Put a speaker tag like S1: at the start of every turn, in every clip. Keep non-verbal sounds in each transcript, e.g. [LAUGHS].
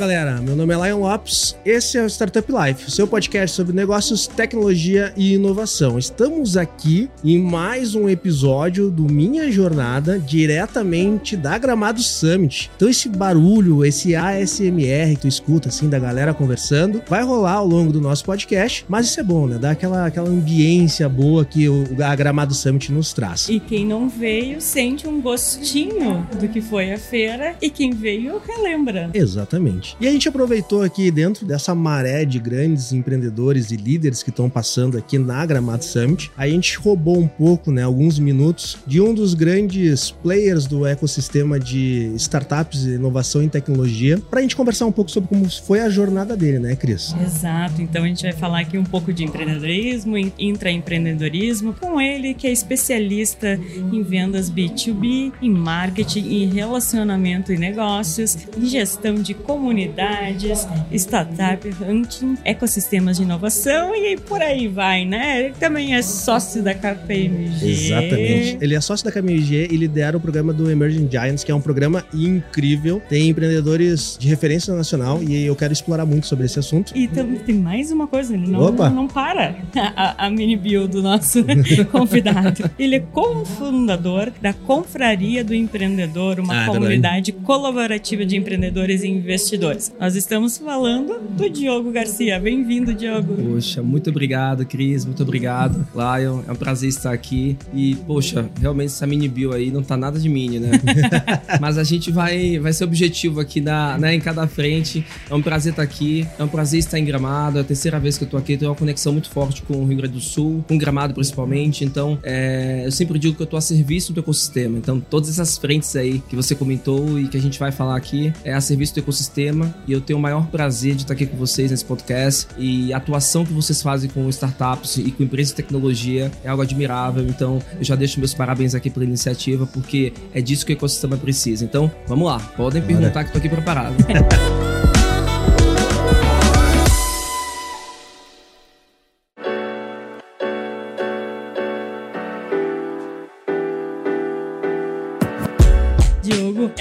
S1: Galera, meu nome é Lion Lopes, esse é o Startup Life, seu podcast sobre negócios, tecnologia e inovação. Estamos aqui em mais um episódio do Minha Jornada, diretamente da Gramado Summit. Então esse barulho, esse ASMR que tu escuta assim da galera conversando, vai rolar ao longo do nosso podcast, mas isso é bom, né? Dá aquela, aquela ambiência boa que o, a Gramado Summit nos traz.
S2: E quem não veio sente um gostinho do que foi a feira e quem veio relembra.
S1: Exatamente. E a gente aproveitou aqui dentro dessa maré de grandes empreendedores e líderes que estão passando aqui na Gramado Summit, a gente roubou um pouco, né, alguns minutos de um dos grandes players do ecossistema de startups inovação em tecnologia, para a gente conversar um pouco sobre como foi a jornada dele, né, Cris?
S2: Exato. Então a gente vai falar aqui um pouco de empreendedorismo, intraempreendedorismo, com ele que é especialista em vendas B2B, em marketing, em relacionamento e negócios, em gestão de comunicação comunidades, startup, hunting, ecossistemas de inovação e por aí vai, né? Ele também é sócio da KPMG.
S1: Exatamente. Ele é sócio da KPMG e lidera o programa do Emerging Giants, que é um programa incrível. Tem empreendedores de referência nacional e eu quero explorar muito sobre esse assunto.
S2: E também tem mais uma coisa, ele não, Opa. não para a, a mini bio do nosso [LAUGHS] convidado. Ele é cofundador da Confraria do Empreendedor, uma ah, comunidade colaborativa de empreendedores e investidores nós estamos falando do Diogo Garcia. Bem-vindo, Diogo.
S3: Poxa, muito obrigado, Cris. Muito obrigado, Lion. É um prazer estar aqui. E, poxa, realmente essa mini bio aí não tá nada de mini, né? [LAUGHS] Mas a gente vai, vai ser objetivo aqui na, né, em cada frente. É um prazer estar aqui. É um prazer estar em Gramado. É a terceira vez que eu tô aqui. Tenho uma conexão muito forte com o Rio Grande do Sul, com Gramado principalmente. Então, é, eu sempre digo que eu tô a serviço do ecossistema. Então, todas essas frentes aí que você comentou e que a gente vai falar aqui é a serviço do ecossistema e eu tenho o maior prazer de estar aqui com vocês nesse podcast. E a atuação que vocês fazem com startups e com empresas de tecnologia é algo admirável. Então, eu já deixo meus parabéns aqui pela iniciativa, porque é disso que o ecossistema precisa. Então, vamos lá, podem perguntar que estou aqui preparado. [LAUGHS]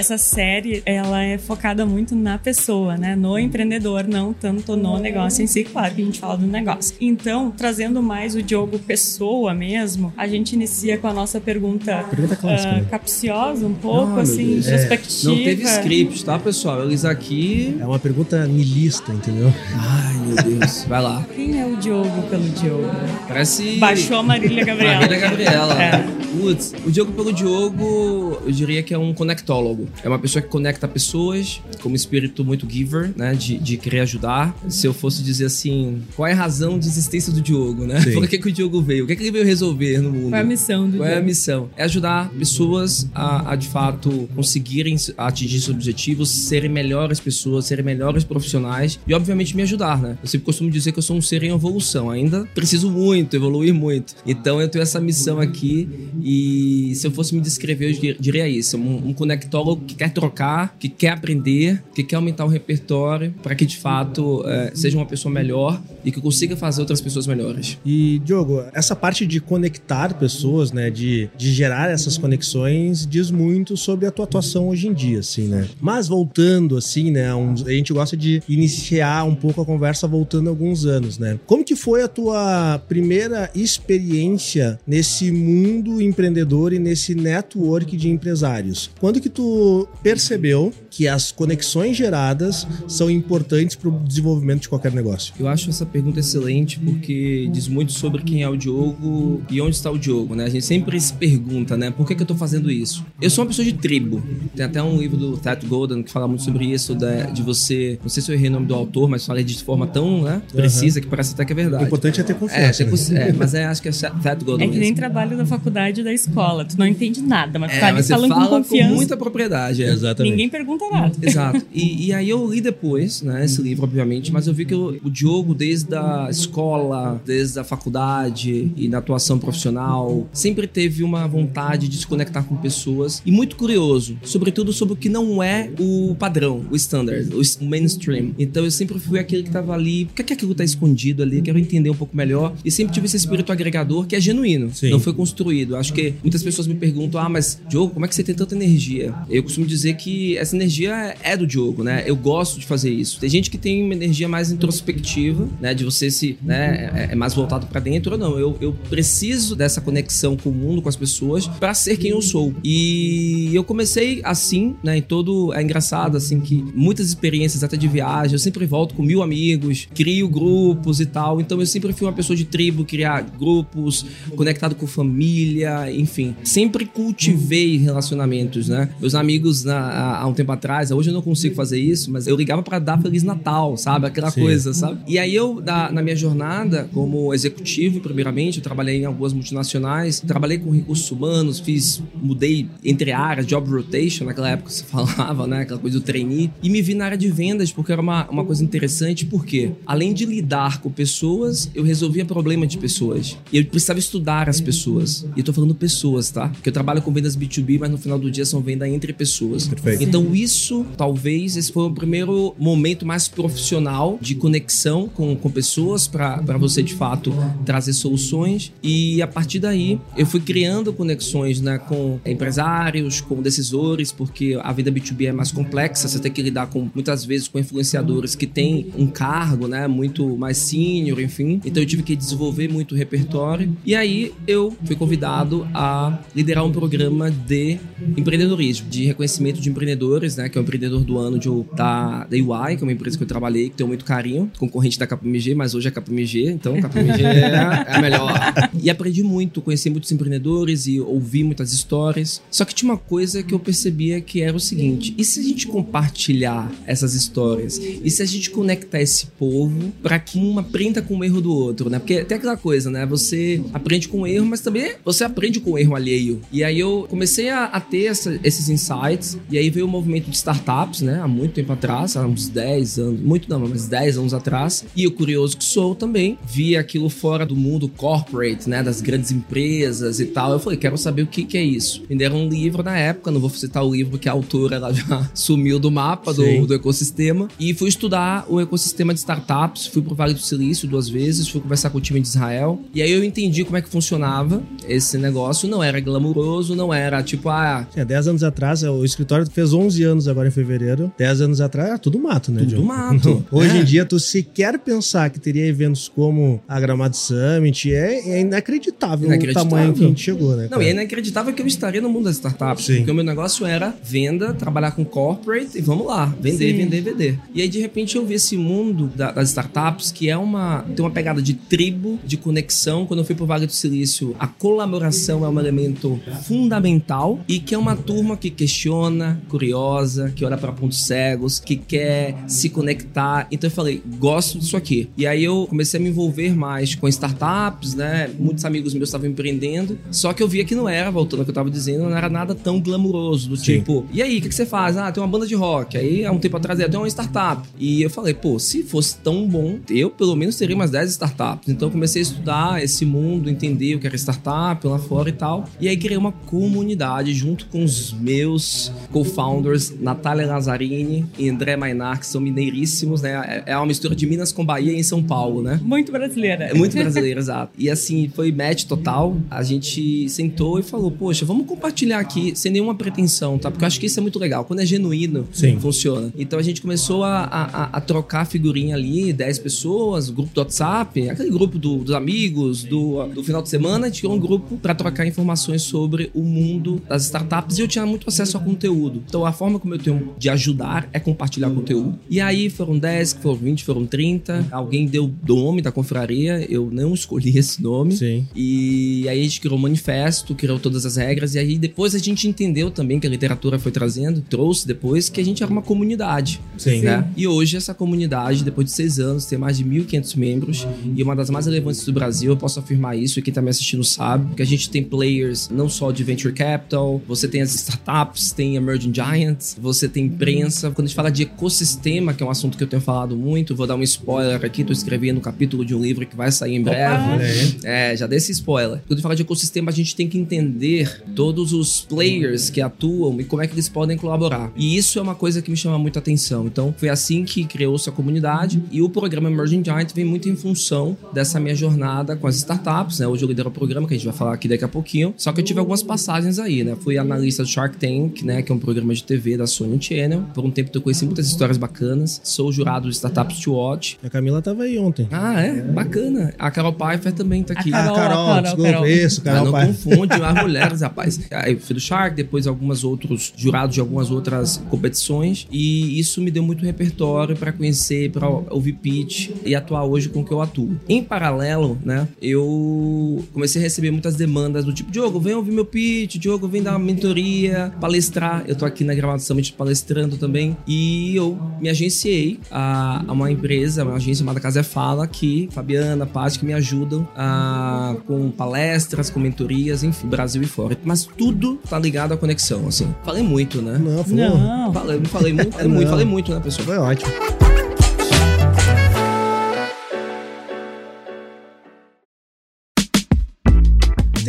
S2: essa série ela é focada muito na pessoa, né? No empreendedor, não tanto no negócio em si. Claro que a gente fala do negócio. Então, trazendo mais o Diogo pessoa mesmo, a gente inicia com a nossa pergunta, pergunta clássica, uh, né? capciosa, um pouco, oh, assim, introspectiva.
S3: É, não teve script, tá, pessoal? Eles aqui.
S1: É uma pergunta milista, entendeu?
S3: Ai, meu Deus. Vai lá.
S2: Quem é o Diogo pelo Diogo?
S3: Parece.
S2: Baixou a Marília Gabriela.
S3: Marília Gabriela. É. Putz, o Diogo pelo Diogo, eu diria que é um conectólogo. É uma pessoa que conecta pessoas, com um espírito muito giver, né? De, de querer ajudar. Se eu fosse dizer assim, qual é a razão de existência do Diogo, né? Sim. [LAUGHS] Por que, que o Diogo veio? O que, é que ele veio resolver no mundo?
S2: Qual é a missão do
S3: Qual
S2: Diogo?
S3: é a missão? É ajudar pessoas a, a, de fato, conseguirem atingir seus objetivos, serem melhores pessoas, serem melhores profissionais e, obviamente, me ajudar, né? Eu sempre costumo dizer que eu sou um ser em evolução. Ainda preciso muito, evoluir muito. Então, eu tenho essa missão aqui e se eu fosse me descrever, eu diria isso. Um, um conectólogo que quer trocar, que quer aprender, que quer aumentar o repertório para que de fato é, seja uma pessoa melhor e que consiga fazer outras pessoas melhores.
S1: E Diogo, essa parte de conectar pessoas, né, de, de gerar essas conexões, diz muito sobre a tua atuação hoje em dia, assim, né? Mas voltando, assim, né, um, a gente gosta de iniciar um pouco a conversa voltando alguns anos, né? Como que foi a tua primeira experiência nesse mundo empreendedor e nesse network de empresários? Quando que tu percebeu que as conexões geradas são importantes para o desenvolvimento de qualquer negócio?
S3: Eu acho essa pergunta excelente porque diz muito sobre quem é o Diogo e onde está o Diogo, né? A gente sempre se pergunta, né? Por que, que eu estou fazendo isso? Eu sou uma pessoa de tribo. Tem até um livro do Ted Golden que fala muito sobre isso, de, de você. Não sei se eu errei o nome do autor, mas falei de forma tão né, precisa uhum. que parece até que é verdade.
S1: O importante é ter confiança.
S3: É, ter, né? é mas é, acho que é Ted Golden.
S2: É que nem mesmo. trabalho da faculdade propriedade da escola. Tu não entende nada, mas tu
S3: É,
S2: tá ali falando
S3: fala
S2: com confiança.
S3: muita propriedade. é.
S1: Exatamente.
S2: Ninguém pergunta nada. [LAUGHS]
S3: Exato. E, e aí eu li depois, né, esse livro, obviamente, mas eu vi que o, o Diogo, desde a escola, desde a faculdade e na atuação profissional, sempre teve uma vontade de se conectar com pessoas e muito curioso, sobretudo sobre o que não é o padrão, o standard, o o mainstream. Então eu sempre fui aquele que tava ali, por que, que aquilo tá escondido ali? Quero entender um pouco melhor. E sempre tive esse espírito agregador que é genuíno,
S1: Sim.
S3: não foi construído. Acho que muitas pessoas me perguntam: ah, mas Diogo, como é que você tem tanta energia? Eu costumo dizer que essa energia é do Diogo, né? Eu gosto de fazer isso. Tem gente que tem uma energia mais introspectiva, né? De você se, né? É, é mais voltado pra dentro. Ou não, eu, eu preciso dessa conexão com o mundo, com as pessoas, pra ser quem eu sou. E eu comecei assim, né? Em todo. É engraçado, assim, que muitas experiências, até de viagem, eu sempre volto com mil amigos, crio grupos e tal. Então eu sempre fui uma pessoa de tribo, criar grupos, conectado com família, enfim. Sempre cultivei relacionamentos, né? Meus amigos na- há um tempo atrás, hoje eu não consigo fazer isso, mas eu ligava pra dar Feliz Natal, sabe? Aquela
S1: Sim.
S3: coisa, sabe? E aí eu, na, na minha jornada como executivo, primeiramente, eu trabalhei em algumas multinacionais, trabalhei com recursos humanos, fiz, mudei entre áreas, job rotation, naquela época se [LAUGHS] falava, né? Aquela coisa do trainee, e me vi na área de vendas, porque era uma, uma coisa interessante, porque além de lidar com pessoas, eu resolvia problema de pessoas. E eu precisava estudar as pessoas. E eu tô falando pessoas, tá? Porque eu trabalho com vendas B2B, mas no final do dia são vendas entre pessoas.
S1: Perfeito.
S3: Então isso, talvez, esse foi o primeiro momento mais profissional de conexão com, com pessoas para você, de fato, trazer soluções. E a partir daí, eu fui criando conexões né, com empresários, com decisores, porque a vida B2B é mais complexa, você tem que lidar com, muitas vezes, com influenciadores que têm um cargo, né, muito mais senior, enfim. Então eu tive que desenvolver muito repertório. E aí eu fui convidado a liderar um programa de empreendedorismo, de reconhecimento de empreendedores, né, que é o empreendedor do ano de, da, da UI, que é uma empresa que eu trabalhei, que tenho muito carinho, concorrente da KPMG, mas hoje é KPMG, então KPMG é, é [LAUGHS] a melhor. E aprendi muito, conheci muitos empreendedores e ouvi muitas histórias. Só que tinha uma coisa que eu percebia que era o seguinte: e se a gente compartilhar essas histórias? E se a gente conectar esse povo para que um aprenda com o erro do outro, né? Porque tem aquela coisa, né? Você aprende com o erro, mas também você aprende com o erro alheio. E aí eu comecei a, a ter essa- esses insights, e aí veio o movimento de startups, né? Há muito tempo atrás, há uns 10 anos, muito não, mas 10 anos atrás. E eu, curioso que sou também, vi aquilo fora do mundo corporate, né? Das grandes empresas e tal. Eu falei, quero saber o que, que é isso. Me deram um livro na época, não vou citar o livro porque a autora ela [LAUGHS] já sumiu do mapa do, do ecossistema. E fui estudar o ecossistema de startups, fui pro Vale do Silício duas vezes, fui conversar com o time de Israel. E aí eu entendi como é que funcionava esse negócio. Não era glamuroso, não era tipo, ah,
S1: Tinha 10 anos atrás, o escritório fez 11 anos agora em fevereiro. 10 anos atrás era tudo mato, né,
S3: Tudo
S1: Diogo?
S3: mato. [LAUGHS]
S1: Hoje
S3: É.
S1: em dia, tu sequer pensar que teria eventos como a Gramado Summit é, é inacreditável,
S3: Inacreditável.
S1: o tamanho que a gente chegou, né?
S3: Não,
S1: cara?
S3: e é inacreditável que eu estaria no mundo das startups.
S1: Sim.
S3: Porque o meu negócio era venda, trabalhar com corporate e vamos lá, vender,
S2: Sim.
S3: vender, vender. E aí, de repente, eu vi esse mundo da- das startups que é uma. tem uma pegada de tribo, de conexão. Quando eu fui pro Vale do Silício, a colaboração é um elemento fundamental e que é uma turma que questiona, curiosa, que olha para pontos cegos, que quer se conectar. Então eu falei, gosto disso aqui. E aí eu comecei a me envolver mais com startups, né? Muitos amigos meus estavam empreendendo. Só que eu via que não era, voltando ao que eu tava dizendo, não era nada tão glamuroso. Do
S1: Sim.
S3: tipo, e aí, o que, que você faz? Ah, tem uma banda de rock. Aí, há um tempo atrás, eu tenho uma startup. E eu falei, pô, se fosse tão bom, eu pelo menos teria umas 10 startups. Então eu comecei a estudar esse mundo, entender o que era startup lá fora e tal. E aí criei uma comunidade junto com os meus co-founders, Natália Lazzarini e André Mainar, que são mineiríssimos, né? É- É uma mistura de Minas com Bahia em São Paulo, né?
S2: Muito brasileira.
S3: É muito brasileiro, [LAUGHS] exato. E assim, foi match total. A gente sentou e falou, poxa, vamos compartilhar aqui sem nenhuma pretensão, tá? Porque eu acho que isso é muito legal. Quando é genuíno,
S1: Sim.
S3: funciona. Então a gente começou a, a, a- a trocar figurinha ali, 10 pessoas, grupo do WhatsApp, aquele grupo do- dos amigos, do, do final de semana, a gente criou um grupo para trocar informações sobre o mundo das startups e eu tinha muito acesso a conteúdo. Então a forma como eu tenho de ajudar é compartilhar conteúdo. E aí foram 10, foram 20, foram 30. Alguém deu nome da confraria, eu não escolhi esse nome.
S1: Sim.
S3: E aí a gente criou um manifesto, criou todas as regras, e aí depois a gente entendeu também que a literatura foi trazendo, trouxe depois que a gente era uma comunidade.
S1: Sim.
S3: Né? E hoje essa comunidade, depois de seis anos, tem mais de 1.500 membros e uma das mais relevantes do Brasil. Eu posso afirmar isso, e quem tá me assistindo sabe, que a gente gente tem players não só de venture capital, você tem as startups, tem emerging giants, você tem imprensa. Quando a gente fala de ecossistema, que é um assunto que eu tenho falado muito, vou dar um spoiler aqui, tô escrevendo um capítulo de um livro que vai sair em breve. É, já desse spoiler. Quando a gente fala de ecossistema, a gente tem que entender todos os players que atuam e como é que eles podem colaborar. E isso é uma coisa que me chama muito atenção. Então, foi assim que criou-se a comunidade e o programa Emerging Giant vem muito em função dessa minha jornada com as startups, né? Hoje eu lidero o programa que a gente vai falar aqui daqui a pouquinho. Só que eu tive algumas passagens aí, né? Fui analista do Shark Tank, né? Que é um programa de TV da Sony Channel. Por um tempo eu conheci muitas histórias bacanas. Sou jurado do Startups to Watch.
S1: A Camila tava aí ontem.
S3: Ah, é? Bacana. A Carol Pfeiffer também tá aqui.
S2: A Carol,
S1: ah, Carol,
S2: Carol,
S1: desculpa,
S2: Carol.
S1: isso,
S3: Ah,
S1: Carol.
S3: não
S1: pai.
S3: confunde [LAUGHS] as mulheres, rapaz. Aí eu fui do Shark, depois algumas outros jurados de algumas outras competições e isso me deu muito repertório para conhecer, para ouvir pitch e atuar hoje com o que eu atuo. Em paralelo, né, eu comecei a receber muitas demandas do tipo, Diogo, vem ouvir meu pitch, Diogo, vem dar uma mentoria, palestrar. Eu tô aqui na Gramado Summit palestrando também e eu me agenciei a, a uma empresa, uma agência chamada Casa Fala, que Fabiana, Paty, que me ajudam a, com palestras, com mentorias, enfim, Brasil e fora. Mas tudo tá ligado à conexão, assim. Falei muito, né?
S1: Não, falou.
S2: Não.
S3: Falei, falei muito, falei muito, falei muito, né, pessoal?
S1: Foi ótimo.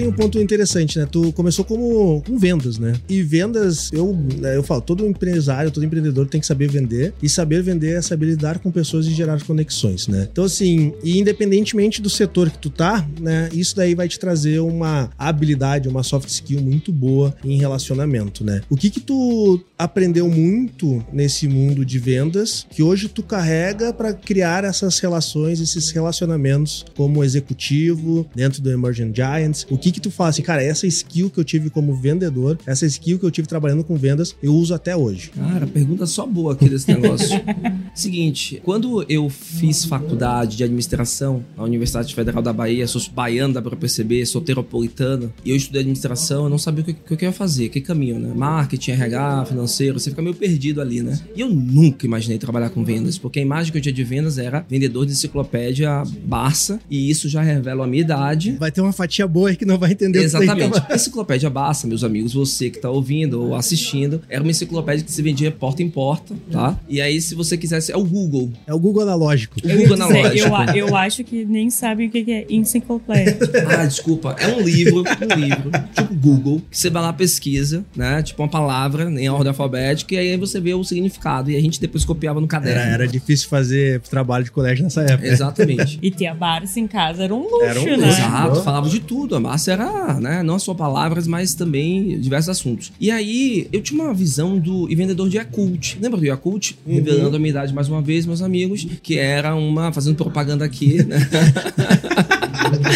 S1: Tem um ponto interessante, né? Tu começou como com vendas, né? E vendas, eu, né, eu falo, todo empresário, todo empreendedor tem que saber vender. E saber vender é saber lidar com pessoas e gerar conexões, né? Então, assim, e independentemente do setor que tu tá, né? Isso daí vai te trazer uma habilidade, uma soft skill muito boa em relacionamento, né? O que que tu aprendeu muito nesse mundo de vendas que hoje tu carrega para criar essas relações, esses relacionamentos como executivo dentro do Emerging Giants? O que que tu fala assim, cara, essa skill que eu tive como vendedor, essa skill que eu tive trabalhando com vendas, eu uso até hoje.
S3: Cara, pergunta só boa aqui desse negócio. [LAUGHS] Seguinte, quando eu fiz faculdade de administração na Universidade Federal da Bahia, sou baiano, dá pra perceber, sou teropolitano, e eu estudei administração, eu não sabia o que, que eu ia fazer, que caminho, né? Marketing, RH, financeiro, você fica meio perdido ali, né? E eu nunca imaginei trabalhar com vendas, porque a imagem que eu tinha de vendas era vendedor de enciclopédia Barça, e isso já revela a minha idade.
S1: Vai ter uma fatia boa aí que não vai entender o
S3: Exatamente.
S1: que-
S3: A enciclopédia Basta, meus amigos, você que tá ouvindo ou assistindo, era uma enciclopédia que se vendia porta em porta, tá? E aí, se você quisesse, é o Google.
S1: É o Google analógico.
S3: O Google analógico.
S2: eu, eu acho que nem sabem o que é enciclopédia. [LAUGHS]
S3: Ah, desculpa. É um livro, um livro, tipo Google, que você vai lá pesquisa, né? Tipo uma palavra em ordem alfabética, e aí você vê o significado. E a gente depois copiava no caderno.
S1: Era, era difícil fazer trabalho de colégio nessa época.
S3: Exatamente.
S2: e ter a Barça em casa era um luxo,
S1: Era um
S2: né?
S1: luxo.
S3: Exato, falava de tudo. A massa era, né, não só palavras, mas também diversos assuntos. E aí, eu tinha uma visão do e vendedor de Yakult. Lembra do Yakult? Revelando a minha idade mais uma vez, meus amigos, que era uma, fazendo propaganda aqui, né? [LAUGHS]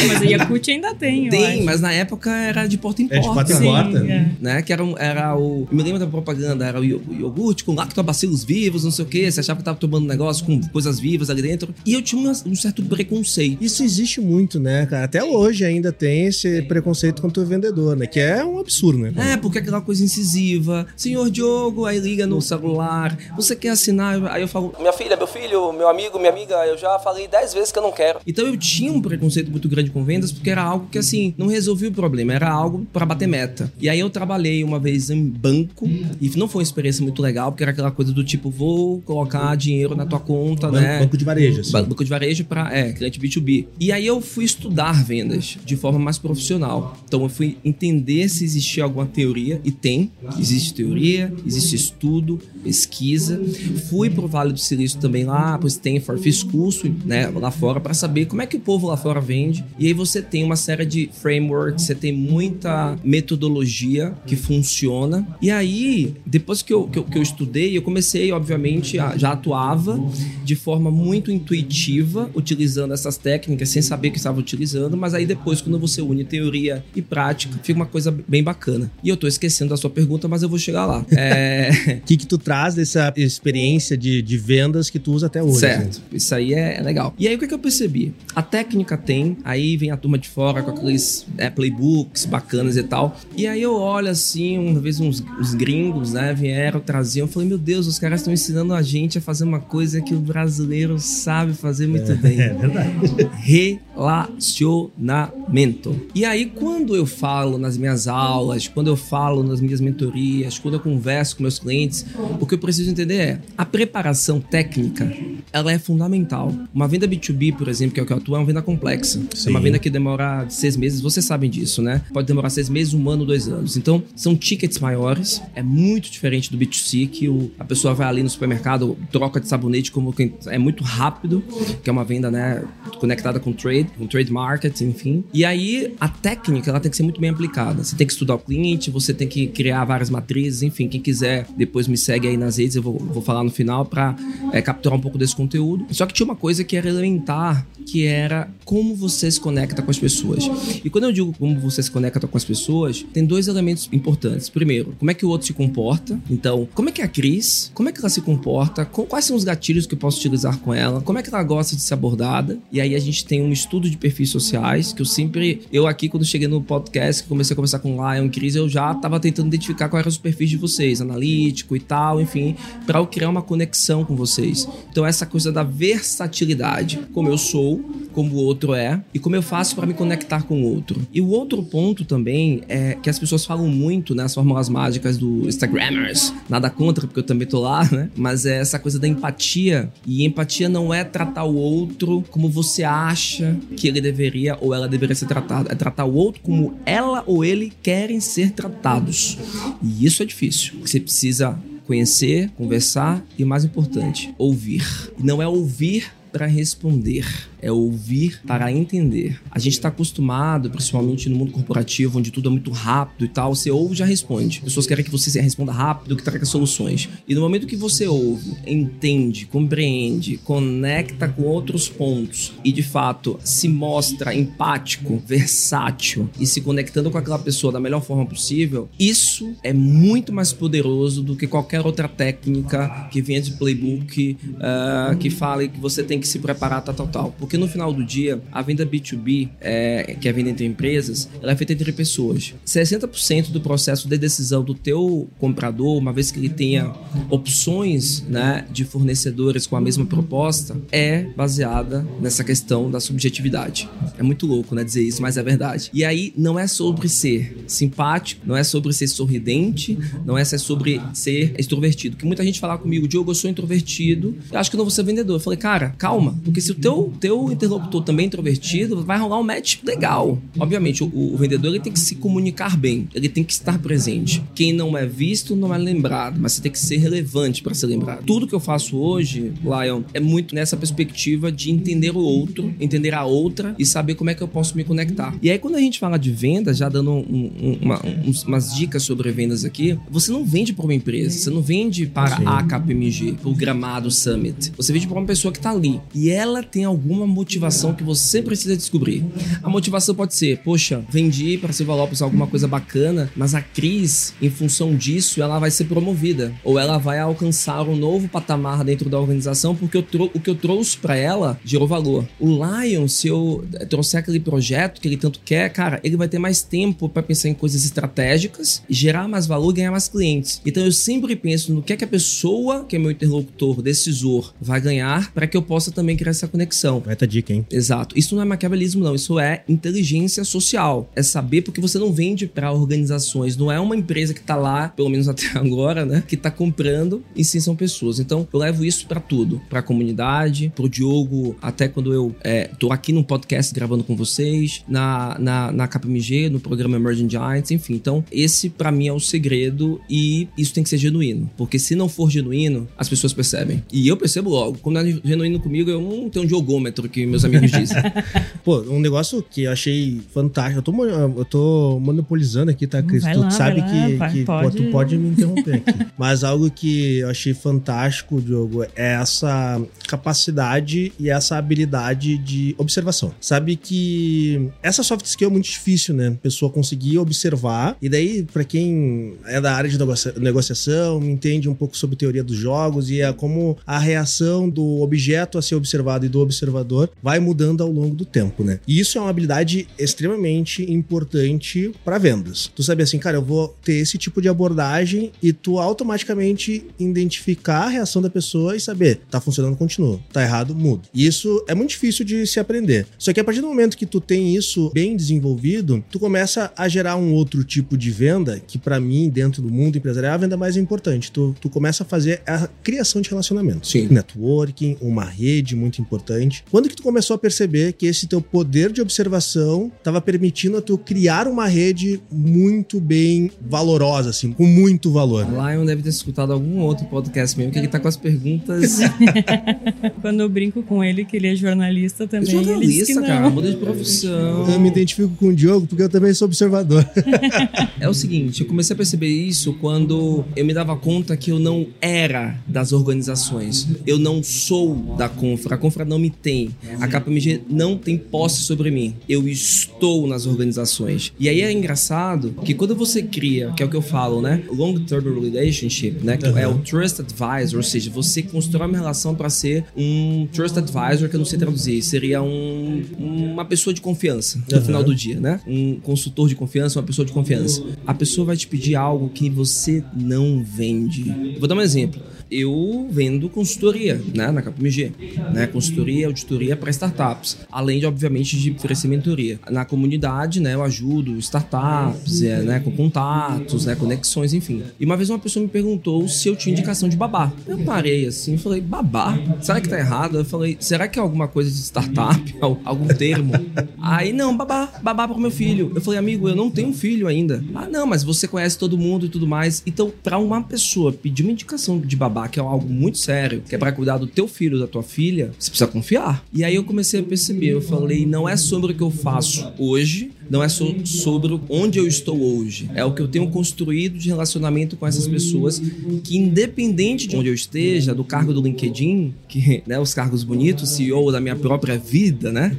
S2: Mas a Yakut ainda tem,
S3: Tem, mas na época era de porta em
S1: É de
S3: porta.
S1: porta em
S2: Sim,
S1: porta.
S2: é.
S3: Né? Que era, um- era o. Eu me lembro da propaganda, era o io- o iogurte com lactobacilos vivos, não sei o quê. Você achava que tava tomando um negócio com coisas vivas ali dentro. E eu tinha um certo preconceito.
S1: Isso existe muito, né, cara? Até hoje ainda tem esse preconceito contra o vendedor, né? Que é um absurdo, né?
S3: É, porque aquela coisa incisiva. Senhor Diogo, aí liga no celular. Você quer assinar? Aí eu falo, minha filha, meu filho, meu amigo, minha amiga, eu já falei dez vezes que eu não quero. Então eu tinha um preconceito muito grande com vendas, porque era algo que, assim, não resolvia o problema, era algo para bater meta. E aí eu trabalhei uma vez em banco, e não foi uma experiência muito legal, porque era aquela coisa do tipo, vou colocar dinheiro na tua conta,
S1: Banco,
S3: né?
S1: banco de varejo, assim.
S3: Ba- Banco de varejo para é, cliente B2B. E aí eu fui estudar vendas de forma mais profissional. Então eu fui entender se existia alguma teoria, e tem. Existe teoria, existe estudo, pesquisa. Fui pro Vale do Silício também lá, pro Stanford, fiz curso né, lá fora para saber como é que o povo lá fora vende. E aí você tem uma série de frameworks, você tem muita metodologia que funciona. E aí, depois que eu, que eu, que eu estudei, eu comecei, obviamente, a, já atuava de forma muito intuitiva, utilizando essas técnicas sem saber que estava utilizando, mas aí depois, quando você une teoria e prática, fica uma coisa bem bacana. E eu tô esquecendo da sua pergunta, mas eu vou chegar lá. É. [LAUGHS]
S1: O que, que tu traz dessa experiência de, de vendas que tu usa até hoje?
S3: Certo, isso aí é, é legal. E aí o que, que eu percebi? A técnica tem, aí aí vem a turma de fora com aqueles é, playbooks bacanas e tal. E aí eu olho assim, uma vez uns, uns gringos, né, vieram, traziam. Eu falei, meu Deus, os caras estão ensinando a gente a fazer uma coisa que o brasileiro sabe fazer muito
S1: é,
S3: bem. [LAUGHS]
S1: É verdade.
S3: Relacionamento. E aí, quando eu falo nas minhas aulas, quando eu falo nas minhas mentorias, quando eu converso com meus clientes, o que eu preciso entender é a preparação técnica, ela é fundamental. Uma venda B2B, por exemplo, que é o que eu atuo, é uma venda complexa. Sim. Uma venda que demora seis meses, vocês sabem disso, né? Pode demorar seis meses, um ano, dois anos. Então, são tickets maiores, é muito diferente do B2C, que o, a pessoa vai ali no supermercado, troca de sabonete, como que é muito rápido, que é uma venda, né, conectada com trade, com trade market, enfim. E aí, a técnica, ela tem que ser muito bem aplicada. Você tem que estudar o cliente, você tem que criar várias matrizes, enfim, quem quiser, depois me segue aí nas redes, eu vou, vou falar no final para é, capturar um pouco desse conteúdo. Só que tinha uma coisa que era elementar, que era como você se conecta com as pessoas. E quando eu digo como você se conecta com as pessoas, tem dois elementos importantes. Primeiro, como é que o outro se comporta. Então, como é que é a Cris, como é que ela se comporta, quais são os gatilhos que eu posso utilizar com ela, como é que ela gosta de ser abordada. E aí a gente tem um estudo de perfis sociais, que eu sempre, eu aqui quando cheguei no podcast, comecei a conversar com o Lion, Cris, eu já tava tentando identificar quais eram os perfis de vocês, analítico e tal, enfim, para eu criar uma conexão com vocês. Então essa coisa da versatilidade, como eu sou, como o outro é e como eu faço para me conectar com o outro. E o outro ponto também é que as pessoas falam muito nas né, fórmulas mágicas do Instagrammers. Nada contra, porque eu também tô lá, né? Mas é essa coisa da empatia. E empatia não é tratar o outro como você acha que ele deveria ou ela deveria ser tratado. É tratar o outro como ela ou ele querem ser tratados. E isso é difícil. Você precisa conhecer, conversar e, mais importante, ouvir. Não é ouvir para responder é ouvir para entender. A gente está acostumado, principalmente no mundo corporativo, onde tudo é muito rápido e tal, você ouve e já responde. As pessoas querem que você responda rápido, que traga soluções. E no momento que você ouve, entende, compreende, conecta com outros pontos e de fato se mostra empático, versátil e se conectando com aquela pessoa da melhor forma possível, isso é muito mais poderoso do que qualquer outra técnica que venha de playbook, uh, que fale que você tem que se preparar, tal, tal, tal. Porque porque no final do dia, a venda B2B, é, que é a venda entre empresas, ela é feita entre pessoas. 60% do processo de decisão do teu comprador, uma vez que ele tenha opções né, de fornecedores com a mesma proposta, é baseada nessa questão da subjetividade. É muito louco, né, dizer isso, mas é verdade. E aí não é sobre ser simpático, não é sobre ser sorridente, não é sobre ser extrovertido. Que muita gente fala comigo, Diogo, eu sou introvertido, eu acho que não vou ser vendedor. Eu falei, cara, calma, porque se o teu, teu o interlocutor também introvertido, vai rolar um match legal. Obviamente, o, o, vendedor ele tem que se comunicar bem, ele tem que estar presente. Quem não é visto não é lembrado, mas você tem que ser relevante para ser lembrado. Tudo que eu faço hoje, Lion, é muito nessa perspectiva de entender o outro, entender a outra e saber como é que eu posso me conectar. E aí, quando a gente fala de vendas, já dando um, um, uma, umas dicas sobre vendas aqui, você não vende para uma empresa, você não vende para Sim. a KPMG, para o Gramado Summit. Você vende para uma pessoa que está ali e ela tem alguma motivação que você precisa descobrir. A motivação pode ser, poxa, vendi para Silva Lopes alguma coisa bacana, mas a Cris, em função disso, ela vai ser promovida. Ou ela vai alcançar um novo patamar dentro da organização, porque o que eu trouxe para ela gerou valor. O Lion, se eu trouxer aquele projeto que ele tanto quer, cara, ele vai ter mais tempo para pensar em coisas estratégicas, gerar mais valor ganhar mais clientes. Então eu sempre penso no que é que a pessoa, que é meu interlocutor, decisor, vai ganhar para que eu possa também criar essa conexão.
S1: Baita dica, hein?
S3: Exato. Isso não é maquiavelismo, não. Isso é inteligência social. É saber porque você não vende para organizações. Não é uma empresa que tá lá, pelo menos até [LAUGHS] agora, né? Que tá comprando e sim são pessoas. Então, eu levo isso para tudo. Pra comunidade, pro Diogo, até quando eu é, tô aqui no podcast gravando com vocês, na, na, na KPMG, no programa Emerging Giants, enfim. Então, esse para mim é o segredo e isso tem que ser genuíno. Porque se não for genuíno, as pessoas percebem. E eu percebo logo. Quando é genuíno comigo, eu não tenho um jogômetro que meus amigos dizem. [LAUGHS]
S1: Pô, um negócio que eu achei fantástico. Eu tô, eu tô monopolizando aqui, tá, Cris? Tu lá, sabe que, lá, que pode... Pô, tu pode me interromper aqui. [LAUGHS] Mas algo que eu achei fantástico, Diogo, é essa capacidade e essa habilidade de observação. Sabe que essa soft skill é muito difícil, né? A pessoa conseguir observar. E daí, para quem é da área de negociação, entende um pouco sobre teoria dos jogos e é como a reação do objeto a ser observado e do observador observador, vai mudando ao longo do tempo, né? E isso é uma habilidade extremamente importante para vendas. Tu saber assim, cara, eu vou ter esse tipo de abordagem e tu automaticamente identificar a reação da pessoa e saber, tá funcionando, continua. Tá errado, muda. E isso é muito difícil de se aprender. Só que a partir do momento que tu tem isso bem desenvolvido, tu começa a gerar um outro tipo de venda que para mim, dentro do mundo empresarial, é a venda mais importante. Tu, tu começa a fazer a criação de relacionamento.
S3: Sim.
S1: Networking, uma rede muito importante. Quando que tu começou a perceber que esse teu poder de observação estava permitindo a tu criar uma rede muito bem valorosa, assim, com muito valor?
S3: Lion deve ter escutado algum outro podcast mesmo, que ele tá com as perguntas. [LAUGHS]
S2: Quando eu brinco com ele que ele é jornalista também, ele diz que
S3: Jornalista,
S2: não.
S3: cara, muda de profissão.
S1: Eu me identifico com o Diogo porque eu também sou observador. [LAUGHS]
S3: É o seguinte, eu comecei a perceber isso quando eu me dava conta que eu não era das organizações. Eu não sou da Confra. A Confra não me tem. A KPMG não tem posse sobre mim. Eu estou nas organizações. E aí é engraçado que quando você cria, que é o que eu falo, né? Long term relationship, né? Que é o trust advisor, ou seja, você constrói uma relação para ser um trust advisor, que eu não sei traduzir, seria um, uma pessoa de confiança no
S1: Uhum.
S3: final do dia, né? Um consultor de confiança, uma pessoa de confiança. A pessoa vai te pedir algo que você não vende. Vou dar um exemplo. Eu vendo consultoria, né, na KPMG, né, consultoria, auditoria para startups, além de obviamente de oferecer mentoria. Na comunidade, né, eu ajudo startups, é, né, com contatos, né, conexões, enfim. E uma vez uma pessoa me perguntou se eu tinha indicação de babá. Eu parei assim, e falei: "Babá? Será que tá errado?" Eu falei: "Será que é alguma coisa de startup, [LAUGHS] Al- algum termo?" Aí não, babá, babá para meu filho. Eu falei: "Amigo, eu não tenho filho ainda." Ah, não, mas você conhece todo mundo e tudo mais. Então, para uma pessoa pedir uma indicação de babá, que é algo muito sério, que é para cuidar do teu filho, da tua filha, você precisa confiar. E aí eu comecei a perceber, eu falei, não é sobre o que eu faço hoje, não é so- sobre onde eu estou hoje. É o que eu tenho construído de relacionamento com essas pessoas que, independente de onde eu esteja, do cargo do LinkedIn, que, né, os cargos bonitos, CEO da minha própria vida, né,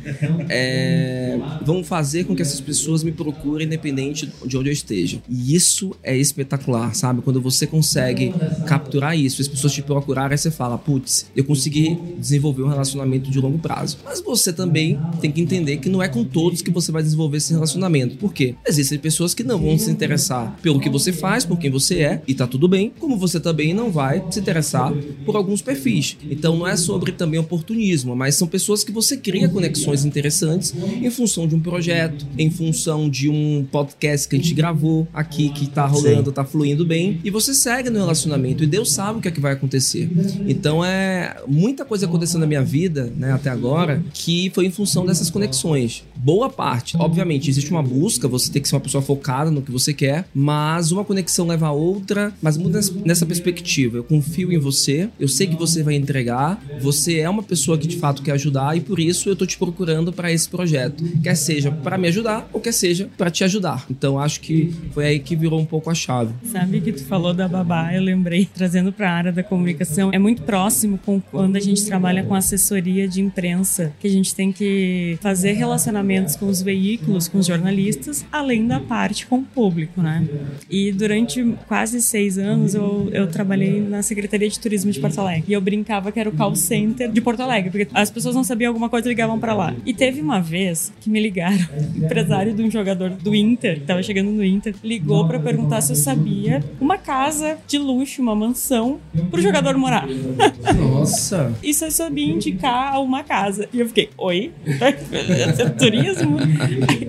S3: é, vão fazer com que essas pessoas me procurem independente de onde eu esteja. E isso é espetacular, sabe? Quando você consegue capturar isso, as pessoas te procurarem, você fala, putz, eu consegui desenvolver um relacionamento de longo prazo. Mas você também tem que entender que não é com todos que você vai desenvolver esse relacionamento. Por quê? Existem pessoas que não vão se interessar pelo que você faz, por quem você é, e tá tudo bem, como você também não vai se interessar por alguns perfis. Então não é sobre também oportunismo, mas são pessoas que você cria conexões interessantes em função de um projeto, em função de um podcast que a gente gravou aqui, que tá rolando, tá fluindo bem, e você segue no relacionamento, e Deus sabe o que é que vai acontecer. Então é muita coisa acontecendo na minha vida, né, até agora, que foi em função dessas conexões. Boa parte, obviamente, existe uma busca, você tem que ser uma pessoa focada no que você quer, mas uma conexão leva a outra, mas muda nessa- perspectiva. Eu confio em você, eu sei que você vai entregar, você é uma pessoa que de fato quer ajudar e por isso eu tô te procurando para esse projeto, quer seja para me ajudar ou quer seja para te ajudar. Então acho que foi aí que virou um pouco a chave.
S2: Sabe que tu falou da babá, eu lembrei, trazendo para a área da comunicação, é muito próximo com quando a gente trabalha com assessoria de imprensa, que a gente tem que fazer relacionamentos com os veículos, com os jornalistas, além da parte com o público, né? E durante quase seis anos eu, eu trabalhei na Secretaria de Turismo de Porto Alegre. E eu brincava que era o call center de Porto Alegre, porque as pessoas não sabiam alguma coisa e ligavam para lá. E teve uma vez que me ligaram, [LAUGHS] empresário de um jogador do Inter, que tava chegando no Inter, ligou para perguntar se eu sabia uma casa de luxo, uma mansão, pro jogador morar. [LAUGHS]
S3: Nossa!
S2: E se eu sabia indicar uma casa. E eu fiquei, oi? [LAUGHS] Turismo?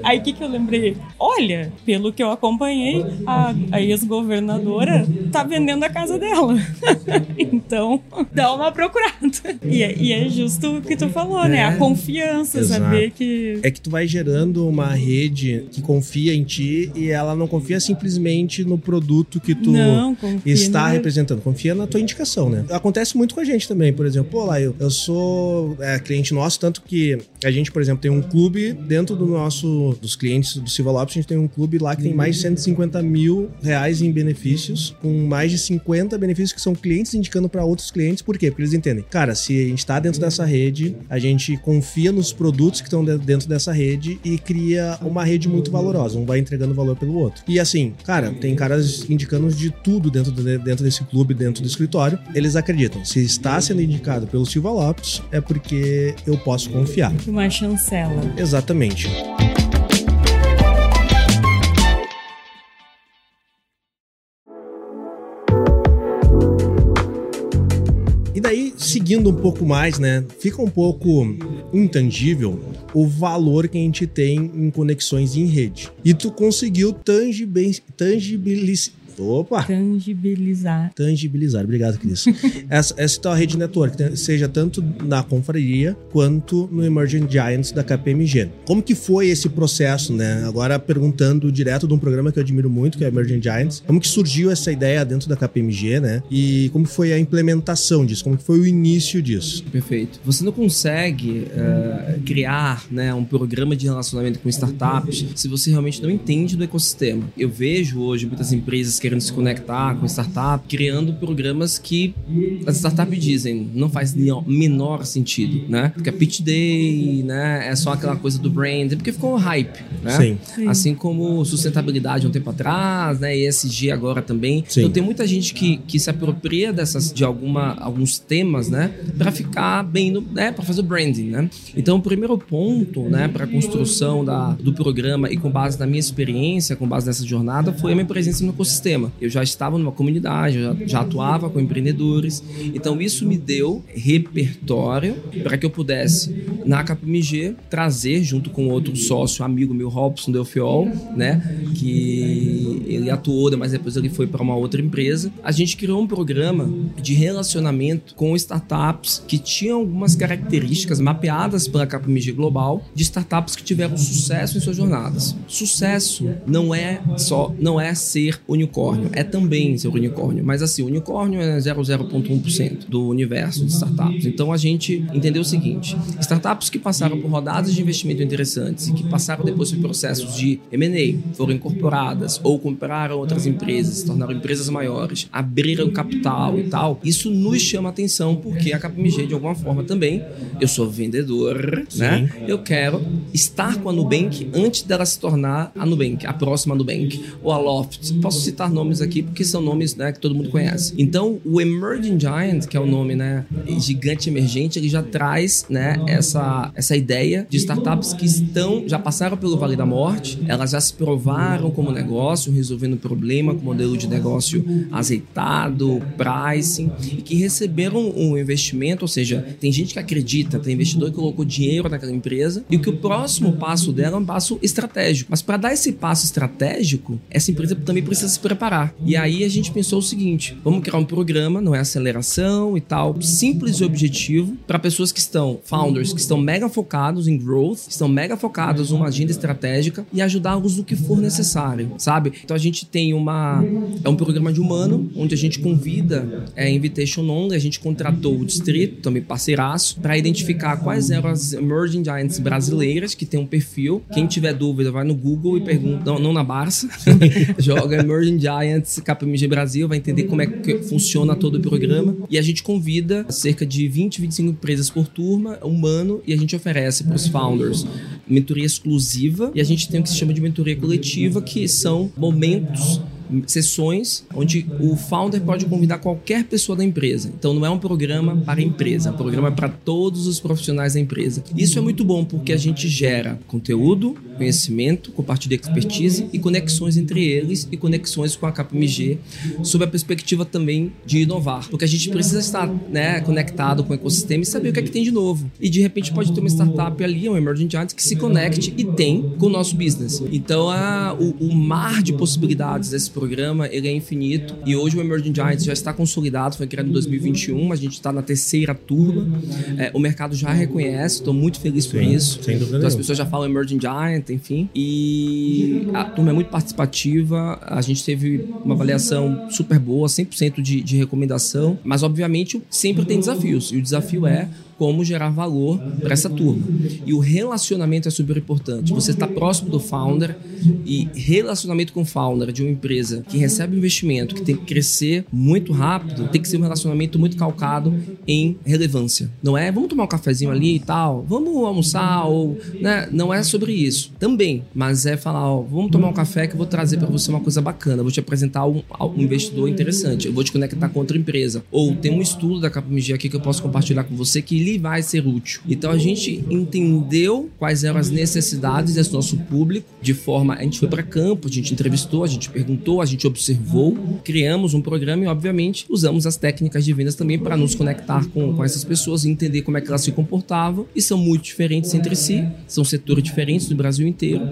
S2: Aí o que, que eu lembrei? Olha, pelo que eu acompanhei, a, a ex-governadora tá vendendo a casa dela. [LAUGHS] então, dá uma procurada. E é, e é justo o que tu falou, né? A confiança,
S1: Exato.
S2: saber que.
S1: É que tu vai gerando uma rede que confia em ti e ela não confia simplesmente no produto que tu
S2: não,
S1: está
S2: no-
S1: representando. Confia na tua indicação, né? Acontece muito com a gente também, por exemplo. Pô, lá, eu, eu sou é, cliente nosso, tanto que a gente, por exemplo, tem um clube dentro do nosso, dos clientes do Silva Lopes, a gente tem um clube lá que tem mais de 150 mil reais em benefícios, com mais de 50 benefícios que são clientes indicando para outros clientes. Por quê? Porque eles entendem, cara, se a gente está dentro dessa rede, a gente confia nos produtos que estão dentro dessa rede e cria uma rede muito valorosa. Um vai entregando valor pelo outro. E assim, cara, tem caras indicando de tudo dentro, de, dentro desse clube, dentro do escritório. Eles acreditam. Se está sendo indicado pelo Silva Lopes, é porque eu posso confiar.
S2: Uma chancela.
S1: Exatamente. E daí, seguindo um pouco mais, né? Fica um pouco intangível o valor que a gente tem em conexões em rede. E tu conseguiu tangibilizar Opa!
S2: Tangibilizar.
S1: Tangibilizar, obrigado, Cris. [LAUGHS] essa, essa tua rede network, seja tanto na confraria quanto no Emerging Giants da KPMG. Como que foi esse processo, né? Agora perguntando direto de um programa que eu admiro muito, que é Emerging Giants. Como que surgiu essa ideia dentro da KPMG, né? E como foi a implementação disso? Como que foi o início disso?
S3: Perfeito. Você não consegue uh, criar né, um programa de relacionamento com startups se você realmente não entende do ecossistema. Eu vejo hoje muitas empresas que querendo se conectar com startup, criando programas que as startups dizem não faz menor sentido, né? Porque a pitch day, né, é só aquela coisa do brand, porque ficou um hype, né? Sim. Sim. Assim como sustentabilidade um tempo atrás, né, ESG agora também. Sim. Então tem muita gente que, que se apropria dessas de alguma alguns temas, né, para ficar bem no, né, para fazer o branding, né? Então o primeiro ponto, né, para a construção da, do programa e com base na minha experiência, com base nessa jornada, foi a minha presença no ecossistema Eu já estava numa comunidade, já, já atuava com empreendedores, então isso me deu repertório para que eu pudesse, na KPMG, trazer junto com outro sócio, amigo meu, Robson Delfiol, né, que ele atuou, mas depois ele foi para uma outra empresa. A gente criou um programa de relacionamento com startups que tinham algumas características mapeadas pela KPMG Global de startups que tiveram sucesso em suas jornadas. Sucesso não é só, não é ser unicórnio unicórnio. É também ser unicórnio, mas assim, o unicórnio é 0,01% do universo de startups. Então a gente entendeu o seguinte: startups que passaram por rodadas de investimento interessantes e que passaram depois por processos de M&A, foram incorporadas ou compraram outras empresas, se tornaram empresas maiores, abriram capital e tal, isso nos chama atenção porque a KPMG de alguma forma também, eu sou vendedor, Sim. né? Eu quero estar com a Nubank antes dela se tornar a Nubank, a próxima Nubank ou a Loft. Posso citar nomes aqui porque são nomes né, que todo mundo conhece. Então, o Emerging Giant, que é o nome né, gigante emergente, ele já traz né, essa, essa ideia de startups que estão, já passaram pelo Vale da Morte, elas já se provaram como negócio, resolvendo problema com modelo de negócio azeitado, pricing, e que receberam um investimento, ou seja, tem gente que acredita, tem investidor que colocou dinheiro naquela empresa, e que o próximo passo dela é um passo estratégico. Mas para dar esse passo estratégico, essa empresa também precisa se preparar parar. E aí a gente pensou o seguinte: vamos criar um programa, não é aceleração e tal, simples e objetivo, para pessoas que estão, founders, que estão mega focados em growth, estão mega focados numa agenda estratégica e ajudá-los no que for necessário, sabe? Então a gente tem uma. É um programa de humano, onde a gente convida é, Invitation Only, a gente contratou o distrito, também parceiraço, para identificar quais eram as Emerging Giants brasileiras que tem um perfil. Quem tiver dúvida, vai no Google e pergunta, não, não na Barça, [LAUGHS] joga Emerging Giants Giants KPMG Brasil, vai entender como é que funciona todo o programa. E a gente convida cerca de 20, 25 empresas por turma, um ano, e a gente oferece para os founders mentoria exclusiva. E a gente tem o que se chama de mentoria coletiva, que são momentos sessões onde o founder pode convidar qualquer pessoa da empresa. Então não é um programa para a empresa, é um programa para todos os profissionais da empresa. Isso é muito bom porque a gente gera conteúdo, conhecimento, compartilha expertise e conexões entre eles e conexões com a KPMG sob a perspectiva também de inovar. Porque a gente precisa estar né, conectado com o ecossistema e saber o que é que tem de novo. E de repente pode ter uma startup ali, um emerging giant, que se conecte e tem com o nosso business. Então a, o, o mar de possibilidades desse programa ele é infinito. E hoje o Emerging Giants já está consolidado, foi criado em 2021, a gente está na terceira turma, é, o mercado já reconhece, estou muito feliz por Sim, isso. Sem dúvida então, as pessoas já falam Emerging Giant, enfim, e a turma é muito participativa, a gente teve uma avaliação super boa, 100% de, de recomendação, mas obviamente sempre tem desafios. E o desafio é como gerar valor para essa turma. E o relacionamento é super importante. Você está próximo do founder e relacionamento com o founder de uma empresa que recebe investimento, que tem que crescer muito rápido, tem que ser um relacionamento muito calcado em relevância. Não é vamos tomar um cafezinho ali e tal, vamos almoçar ou, né? Não é sobre isso. Também, mas é falar, ó, vamos tomar um café que eu vou trazer para você uma coisa bacana, vou te apresentar um, um investidor interessante, eu vou te conectar com outra empresa. Ou tem um estudo da KPMG aqui que eu posso compartilhar com você que lhe vai ser útil. Então a gente entendeu quais eram as necessidades desse nosso público de forma, a gente foi para campo, a gente entrevistou, a gente perguntou, a gente observou, criamos um programa e obviamente usamos as técnicas de vendas também para nos conectar com, com essas pessoas e entender como é que elas se comportavam e são muito diferentes entre si, são setores diferentes do Brasil inteiro.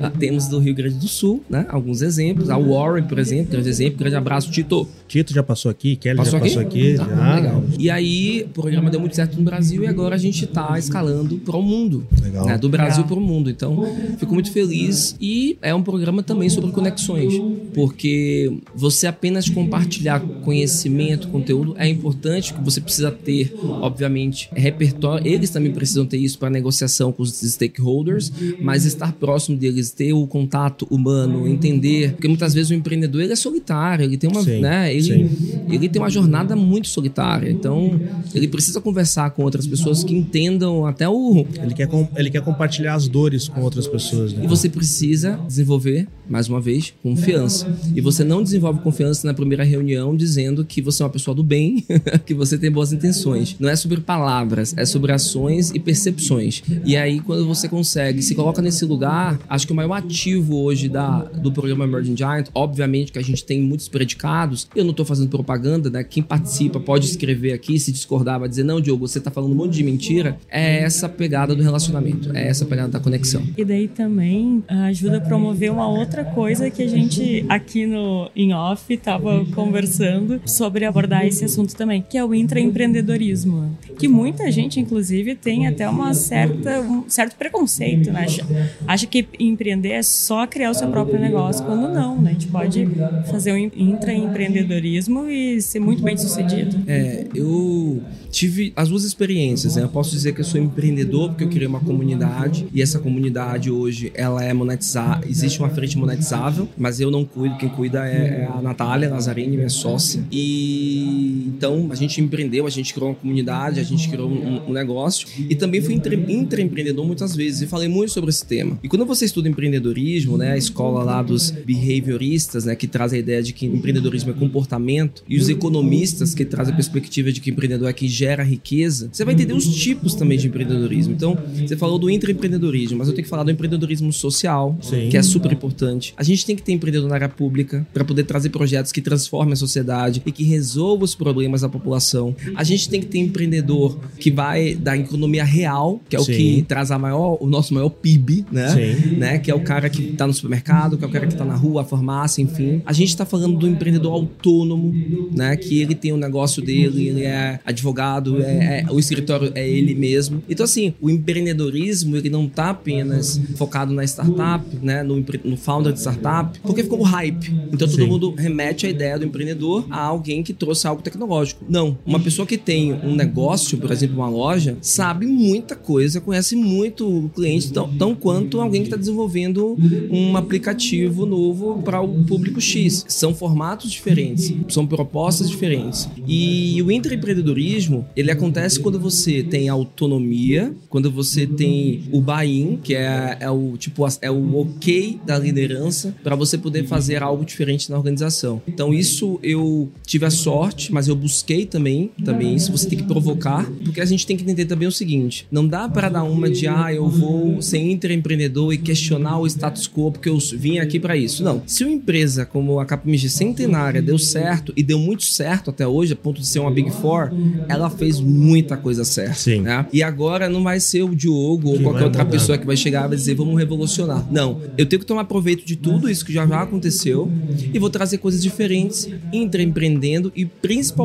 S3: Ah, temos do Rio Grande do Sul, né? Alguns exemplos, a Warren, por exemplo, grande exemplo, grande abraço, Tito.
S1: Tito já passou aqui, Kelly
S3: Passou
S1: já
S3: aqui?
S1: passou aqui.
S3: Tá,
S1: já.
S3: legal. E aí, o programa deu muito certo no Brasil e agora a gente está escalando para o mundo.
S1: Legal.
S3: né? Do Brasil para o mundo. Então, fico muito feliz. E é um programa também sobre conexões. Porque você apenas compartilhar conhecimento, conteúdo, é importante, que você precisa ter, obviamente, repertório. Eles também precisam ter isso para negociação com os stakeholders, mas estar próximo deles, ter o contato humano, entender. Porque muitas vezes o empreendedor ele é solitário, ele tem uma.
S1: Sim,
S3: né, ele,
S1: sim.
S3: ele tem uma jornada muito solitária. Então, ele precisa conversar com outras pessoas que entendam até o.
S1: Ele quer, ele quer compartilhar as dores com outras pessoas, né?
S3: E você precisa desenvolver, mais uma vez, confiança. E você não desenvolve confiança na primeira reunião dizendo que você é uma pessoa do bem, [LAUGHS] que você tem boas intenções. Não é sobre palavras, é sobre ações e percepções. E aí, quando você consegue, se coloca nesse lugar, acho que o maior ativo hoje da, do programa Emerging Giant, obviamente que a gente tem muitos predicados, eu não estou fazendo propaganda, né? Quem participa pode escrever aqui, se discordar, vai dizer, não, Diogo, você está falando um monte de mentira. É essa pegada do relacionamento, é essa pegada da conexão.
S2: E daí também ah, ajuda a promover uma outra coisa que a gente aqui no em off estava conversando sobre abordar esse assunto também, que é o intraempreendedorismo, que muita gente inclusive tem até uma certa um certo preconceito, né? Acha, acha que empreender é só criar o seu próprio negócio, quando não, né? A gente pode fazer um intraempreendedorismo e ser muito bem sucedido.
S3: É, eu tive as duas experiências, né? Eu posso dizer que eu sou empreendedor porque eu criei uma comunidade e essa comunidade hoje ela é monetizada, existe uma frente monetizável, mas eu não cuido, quem cuida é é a Natália Lazzarini, minha sócia. E então a gente empreendeu, a gente criou uma comunidade, a gente criou um, um negócio e também fui intraempreendedor muitas vezes e falei muito sobre esse tema. E quando você estuda empreendedorismo, né, a escola lá dos behavioristas, né, que traz a ideia de que empreendedorismo é comportamento e os economistas que trazem a perspectiva de que empreendedor é quem gera riqueza, você vai entender os tipos também de empreendedorismo. Então, você falou do intraempreendedorismo, mas eu tenho que falar do empreendedorismo social,
S1: Sim.
S3: que é super importante. A gente tem que ter empreendedor na área pública para poder trazer projetos que transformem a sociedade e que resolvam os problemas da população. A gente tem que ter empreendedor que vai da economia real, que é o
S1: Sim.
S3: que traz a maior, o nosso maior PIB, né?
S1: Sim.
S3: né? Que é o cara que tá no supermercado, que é o cara que tá na rua, a farmácia, enfim. A gente tá falando do empreendedor autônomo, né? Que ele tem o negócio dele, ele é advogado, é, é- o escritório é ele mesmo. Então, assim, o empreendedorismo, ele não tá apenas focado na startup, né? No, no founder de startup, porque ficou o hype. Então, todo
S1: Sim.
S3: mundo remete a ideia do empreendedor a alguém que trouxe algo tecnológico. Não. Uma pessoa que tem um negócio, por exemplo, uma loja, sabe muita coisa, conhece muito o cliente, tão, tão quanto alguém que está desenvolvendo um aplicativo novo para o público X. São formatos diferentes, são propostas diferentes. E o intraempreendedorismo, ele acontece quando você tem autonomia, quando você tem o buy-in, que é, é o tipo é o ok da liderança para você poder fazer algo diferente na organização. Então isso eu tive a sorte, mas eu busquei também, também isso você tem que provocar, porque a gente tem que entender também o seguinte, não dá para dar uma de ah, eu vou ser intraempreendedor e questionar o status quo porque eu vim aqui para isso. Não. Se uma empresa como a KPMG centenária deu certo e deu muito certo até hoje, a ponto de ser uma Big Four, ela fez muita coisa certa.
S1: Sim.
S3: né? E agora não vai ser o Diogo ou
S1: Que
S3: qualquer outra
S1: mudar.
S3: pessoa que vai chegar e vai dizer vamos revolucionar. Não. Eu tenho que tomar proveito de tudo isso que já, já aconteceu e vou trazer coisas diferentes, intraempreendendo e principalmente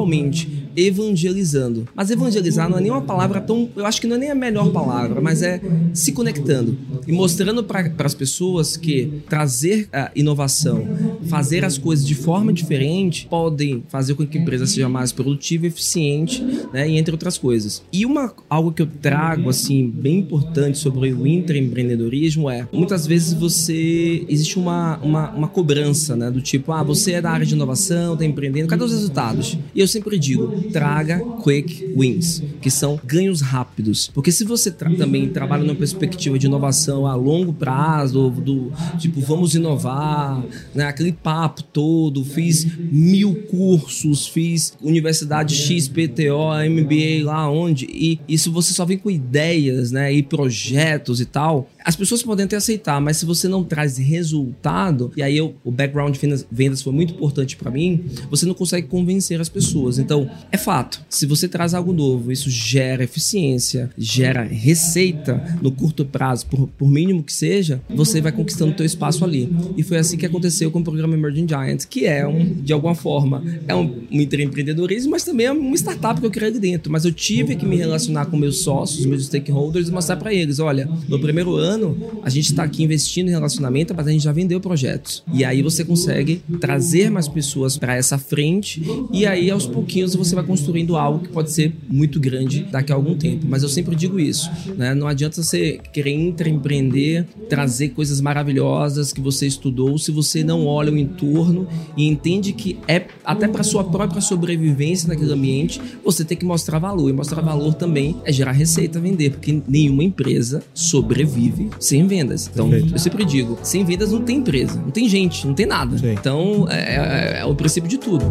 S3: evangelizando. Mas evangelizar não é nem uma palavra tão. Eu acho que não é nem a melhor palavra, mas é se conectando e mostrando para as pessoas que trazer a inovação, fazer as coisas de forma diferente podem fazer com que a empresa seja mais produtiva, eficiente, né, e entre outras coisas. E uma algo que eu trago assim bem importante sobre o intraempreendedorismo é muitas vezes você existe uma, uma, uma cobrança, né, do tipo, ah, você é da área de inovação, está empreendendo, cadê os resultados? E eu sempre digo, traga quick wins, que são ganhos rápidos. Porque se você tra também trabalha numa perspectiva de inovação a longo prazo, do tipo, vamos inovar, né, aquele papo todo, fiz mil cursos, fiz universidade XPTO, MBA lá onde, e isso você só vem com ideias, né, e projetos e tal, as pessoas podem até aceitar, mas se você não traz resultado, e aí eu, o background de vendas foi muito importante para mim, você não consegue convencer as pessoas. Então, é fato, se você traz algo novo, isso gera eficiência, gera receita no curto prazo, por, por mínimo que seja, você vai conquistando o teu espaço ali. E foi assim que aconteceu com o programa Emerging Giants, que é um, de alguma forma, é um, um empreendedorismo, mas também é uma startup que eu criei dentro. Mas eu tive que me relacionar com meus sócios, meus stakeholders e mostrar para eles, olha, no primeiro ano ano, a gente está aqui investindo em relacionamento, mas a gente já vendeu projetos. E aí você consegue trazer mais pessoas para essa frente e aí aos pouquinhos você vai construindo algo que pode ser muito grande daqui a algum tempo. Mas eu sempre digo isso, né? Não adianta você querer empreender, trazer coisas maravilhosas que você estudou se você não olha o entorno e entende que é até para sua própria sobrevivência naquele ambiente, você tem que mostrar valor. E mostrar valor também é gerar receita, vender, porque nenhuma empresa sobrevive sem vendas. Então, Perfeito. eu sempre digo, sem vendas não tem empresa, não tem gente, não tem nada. Sim. Então, é, é, é o princípio de tudo.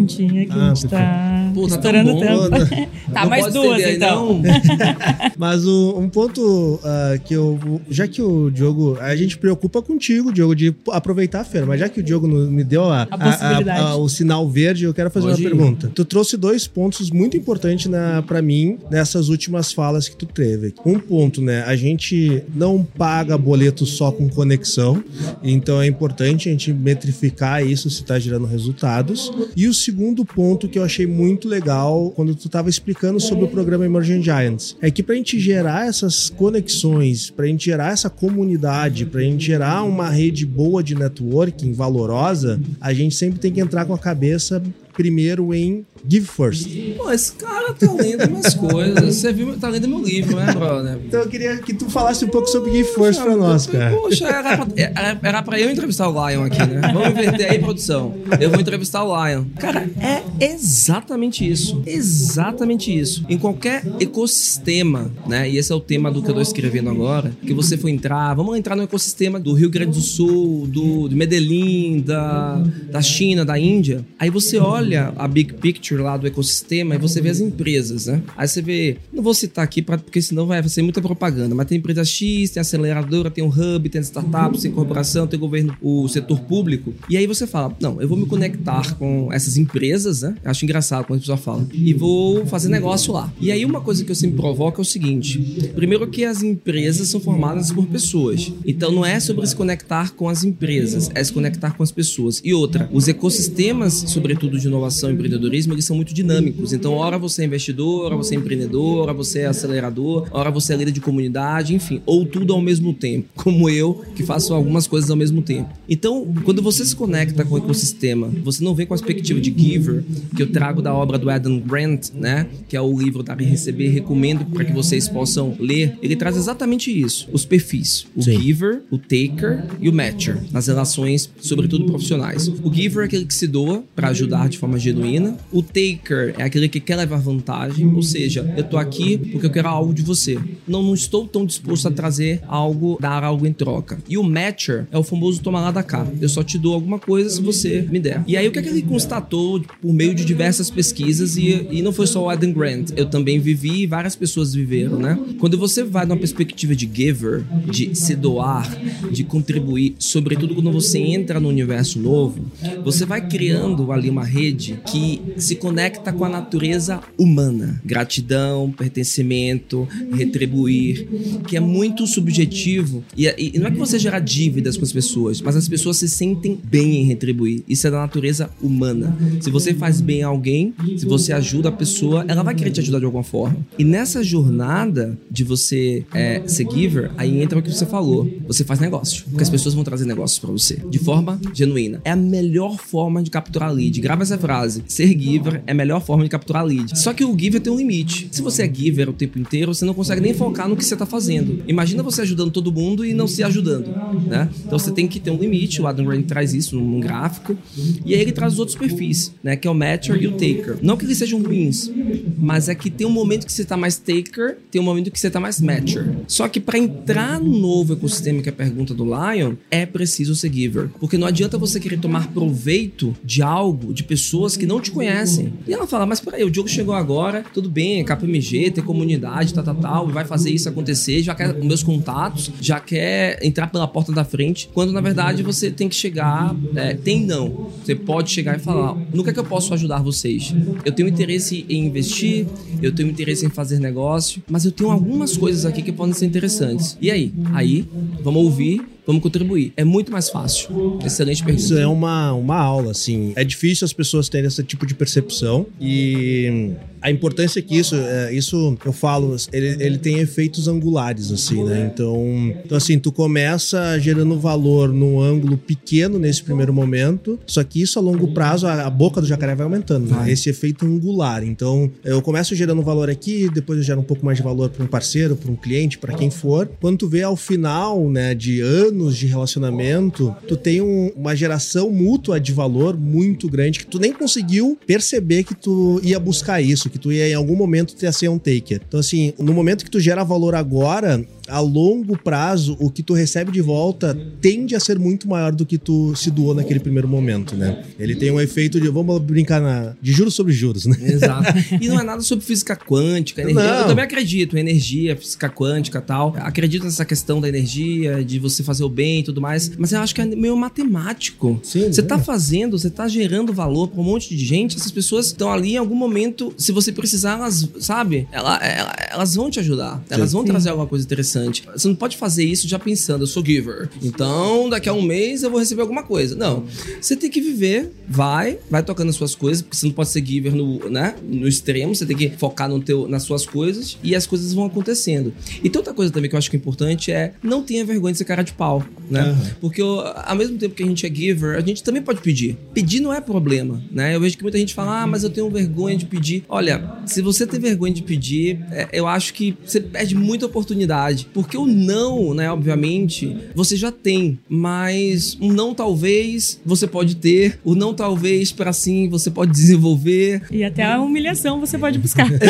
S2: Perguntinha que ah, a gente tá Pô, tá estourando o tempo. [LAUGHS] tá, mais duas então. [LAUGHS]
S1: Mas o, um ponto uh, que eu. Já que o Diogo. A gente preocupa contigo, Diogo, de aproveitar a feira, mas já que o Diogo me deu a, a, a, o sinal verde, eu quero fazer Pode uma pergunta. Tu trouxe dois pontos muito importantes na, pra mim nessas últimas falas que tu teve. Um ponto, né? A gente não paga boleto só com conexão, então é importante a gente metrificar isso se está gerando resultados. E o segundo ponto que eu achei muito legal quando tu estava explicando sobre o programa Emerging Giants é que para a gente gerar essas conexões, para a gente gerar essa comunidade, para a gente gerar uma rede boa de networking valorosa, a gente sempre tem que entrar com a cabeça primeiro em Give First.
S3: Pô, esse cara tá lendo minhas [LAUGHS] coisas. Você viu, tá lendo meu livro, né, brother?
S1: Então eu queria que tu falasse um pouco sobre Give First pra nós, cara.
S3: Poxa, era pra, era, era pra eu entrevistar o Lion aqui, né? Vamos inverter aí, produção. Eu vou entrevistar o Lion. Cara, é exatamente isso. Exatamente isso. Em qualquer ecossistema, né? E esse é o tema do que eu tô escrevendo agora, que você for entrar, vamos entrar no ecossistema do Rio Grande do Sul, do, do Medellín, da, da China, da Índia. Aí você olha a big picture picture lá do ecossistema e você vê as empresas, né? Aí você vê, não vou citar aqui pra, porque senão vai ser muita propaganda, mas tem empresa X, tem aceleradora, tem um hub, tem startups, tem corporação, tem governo, o setor público. E aí você fala, não, eu vou me conectar com essas empresas, né? Eu acho engraçado quando a pessoa fala, e vou fazer negócio lá. E aí uma coisa que eu sempre provoco é o seguinte: primeiro que as empresas são formadas por pessoas. Então não é sobre se conectar com as empresas, é se conectar com as pessoas. E outra, os ecossistemas, sobretudo de inovação e empreendedorismo, eles são muito dinâmicos. Então, hora você é investidor, hora você é empreendedor, hora você é acelerador, hora você é líder de comunidade, enfim, ou tudo ao mesmo tempo, [LAUGHS] como eu, que faço algumas coisas ao mesmo tempo. Então, quando você se conecta com o ecossistema, você não vem com a perspectiva de giver, que eu trago da obra do Adam Grant, né, que é o livro Dar e Receber, recomendo para que vocês possam ler. Ele traz exatamente isso, os perfis, o Sim. giver, o taker e o matcher, nas relações, sobretudo profissionais. O giver é aquele que se doa para ajudar de forma genuína. O taker é aquele que quer levar vantagem, ou seja, eu tô aqui porque eu quero algo de você. Não, não estou tão disposto a trazer algo, dar algo em troca. E o matcher é o famoso tomar lá da cá. Eu só te dou alguma coisa se você me der. E aí o que, é que ele constatou por meio de diversas pesquisas e, e não foi só o Adam Grant, eu também vivi e várias pessoas viveram, né? Quando você vai numa perspectiva de giver, de se doar, de contribuir, sobretudo quando você entra no universo novo, você vai criando ali uma rede rede que se conecta com a natureza humana. Gratidão, pertencimento, retribuir, que é muito subjetivo. E, e não é que você gera dívidas com as pessoas, mas as pessoas se sentem bem em retribuir. Isso é da natureza humana. Se você faz bem a alguém, se você ajuda a pessoa, ela vai querer te ajudar de alguma forma. E nessa jornada de você é, ser giver, aí entra o que você falou. Você faz negócio. Porque as pessoas vão trazer negócios para você. De forma genuína. É a melhor forma de capturar lead. Grava essa frase. Ser giver é a melhor forma de capturar lead. Só que o giver tem um limite. Se você é giver o tempo inteiro, você não consegue nem focar no que você tá fazendo. Imagina você ajudando todo mundo e não se ajudando, né? Então você tem que ter um limite. O Adam Grant traz isso num gráfico. E aí ele traz os outros perfis, né? Que é o matcher e o taker. Não que eles sejam ruins, mas é que tem um momento que você tá mais taker, tem um momento que você tá mais matcher. Só que para entrar no novo ecossistema, que é a pergunta do Lion, é preciso ser giver. Porque não adianta você querer tomar proveito de algo, de pessoas que não te conhecem. E ela fala, mas peraí, o Diogo chegou agora, tudo bem, é KPMG, tem comunidade, tal, tal, tal, vai fazer isso acontecer, já quer meus contatos, já quer entrar pela porta da frente, quando na verdade você tem que chegar, é, tem não. Você pode chegar e falar, no que é que eu posso ajudar vocês? Eu tenho interesse em investir, eu tenho interesse em fazer negócio, mas eu tenho algumas coisas aqui que podem ser interessantes. E aí? Aí, vamos ouvir vamos contribuir. É muito mais fácil. Excelente pergunta.
S1: Isso é uma, uma aula, assim. É difícil as pessoas terem esse tipo de percepção e a importância é que isso, é, isso eu falo, ele, ele tem efeitos angulares, assim, né? Então, então, assim, tu começa gerando valor num ângulo pequeno nesse primeiro momento, só que isso a longo prazo, a, a boca do jacaré vai aumentando, né? Esse efeito angular. Então, eu começo gerando valor aqui, depois eu gero um pouco mais de valor para um parceiro, para um cliente, para quem for. Quando tu vê ao final, né, de anos de relacionamento, tu tem um, uma geração mútua de valor muito grande que tu nem conseguiu perceber que tu ia buscar isso que tu ia em algum momento ter a ser um taker. Então, assim, no momento que tu gera valor agora, a longo prazo, o que tu recebe de volta tende a ser muito maior do que tu se doou naquele primeiro momento, né? Ele tem um efeito de, vamos brincar na, de juros sobre juros, né?
S3: Exato. [LAUGHS] E não é nada sobre física quântica, energia. Não. Eu também acredito em energia, física quântica tal. Acredito nessa questão da energia, de você fazer o bem e tudo mais, mas eu acho que é meio matemático. Sim, você é. tá fazendo, você tá gerando valor para um monte de gente, essas pessoas estão ali em algum momento, se você precisar, elas, sabe? Ela, ela, elas vão te ajudar. Elas vão trazer alguma coisa interessante interessante. Você não pode fazer isso já pensando, eu sou giver. Então, daqui a um mês eu vou receber alguma coisa. Não. Você tem que viver, vai, vai tocando as suas coisas, porque você não pode ser giver no, né, no extremo, você tem que focar no teu, nas suas coisas e as coisas vão acontecendo. E tem outra coisa também que eu acho que é importante é não tenha vergonha de ser cara de pau, né? Uhum. Porque ao mesmo tempo que a gente é giver, a gente também pode pedir. Pedir não é problema, né? Eu vejo que muita gente fala, ah, mas eu tenho vergonha de pedir. Olha, se você tem vergonha de pedir, é, eu acho que você perde muita oportunidade. Porque o não, né, obviamente, você já tem, mas um não talvez você pode ter, o não talvez para sim você pode desenvolver.
S2: E até a humilhação você pode buscar. [LAUGHS]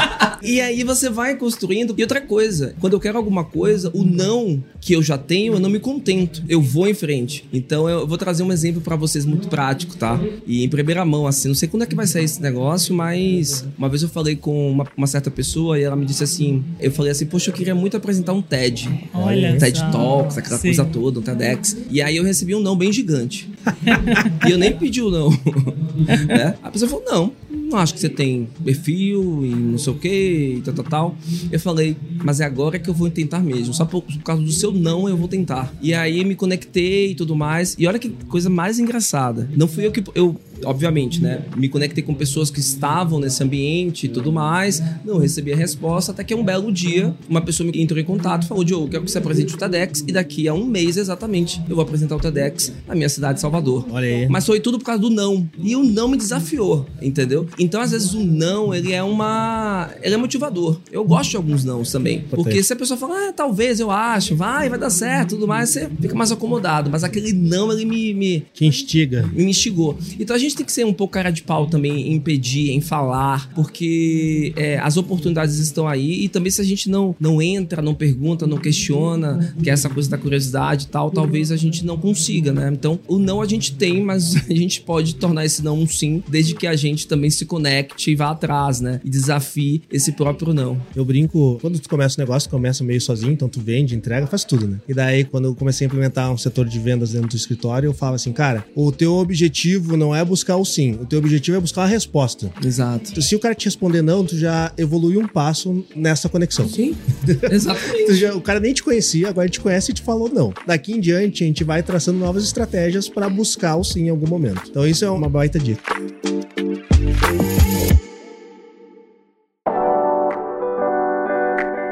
S2: [LAUGHS]
S3: e aí você vai construindo. E outra coisa, quando eu quero alguma coisa, o não que eu já tenho, eu não me contento. Eu vou em frente. Então eu vou trazer um exemplo para vocês muito prático, tá? E em primeira mão, assim, não sei quando é que vai sair esse negócio, mas uma vez eu falei com uma, uma certa pessoa e ela me disse assim: eu falei assim, poxa, eu queria muito apresentar um TED.
S2: Olha.
S3: Um TED. Talks, aquela Sim. coisa toda, um TEDx. E aí eu recebi um não bem gigante. [LAUGHS] e eu nem pedi o não. [LAUGHS] é? A pessoa falou: não, não acho que você tem perfil e não sei o que e tal, tal, tal. Eu falei, mas é agora que eu vou tentar mesmo. Só por, por causa do seu não, eu vou tentar. E aí me conectei e tudo mais. E olha que coisa mais engraçada. Não fui eu que. Eu obviamente, né? Me conectei com pessoas que estavam nesse ambiente e tudo mais. Não recebi a resposta, até que um belo dia, uma pessoa me entrou em contato e falou: Diogo, quero que você apresente o TEDx e daqui a um mês exatamente eu vou apresentar o TEDx na minha cidade de Salvador.
S1: Olha aí.
S3: Mas foi tudo por causa do não. E o não me desafiou, entendeu? Então, às vezes, o não, ele é uma. Ele é motivador. Eu gosto de alguns não também. Porque se a pessoa fala, ah, talvez, eu acho, vai, vai dar certo, tudo mais, você fica mais acomodado. Mas aquele não, ele me. me
S1: Te instiga.
S3: Me instigou. Então a gente gente tem que ser um pouco cara de pau também em pedir, em falar, porque é, as oportunidades estão aí e também se a gente não, não entra, não pergunta, não questiona, que é essa coisa da curiosidade e tal, talvez a gente não consiga, né? Então, o não a gente tem, mas [LAUGHS] a gente pode tornar esse não um sim, desde que a gente também se conecte e vá atrás, né? E desafie esse próprio não.
S1: Eu brinco, quando tu começa o negócio, tu começa meio sozinho, então tu vende, entrega, faz tudo, né? E daí, quando eu comecei a implementar um setor de vendas dentro do escritório, eu falo assim, cara, o teu objetivo não é buscar buscar o sim. O teu objetivo é buscar a resposta.
S3: Exato.
S1: Se o cara te responder não, tu já evoluiu um passo nessa conexão.
S3: Sim, [LAUGHS] exatamente.
S1: Já, o cara nem te conhecia, agora ele te conhece e te falou não. Daqui em diante, a gente vai traçando novas estratégias para buscar o sim em algum momento. Então, isso é uma baita dica.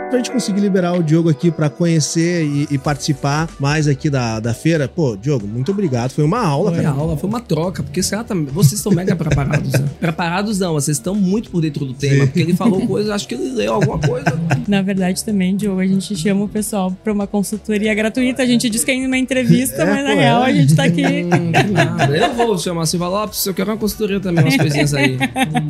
S1: Pra gente conseguir liberar o Diogo aqui para conhecer e, e, participar mais aqui da, da feira. Pô, Diogo, muito obrigado. Foi uma aula,
S3: foi
S1: cara.
S3: Foi uma aula, foi uma troca, porque esse cara tá, vocês estão mega preparados. Né? [LAUGHS] preparados não, vocês estão muito por dentro do tema, Sim. porque ele falou coisas, acho que ele leu alguma coisa.
S2: Na verdade, também, Diogo, a gente chama o pessoal pra uma consultoria gratuita. A gente diz que é uma entrevista, é, mas na real é. a gente tá aqui. Hum,
S3: nada. Eu vou chamar Silva Lopes, eu quero uma consultoria também, umas coisinhas aí.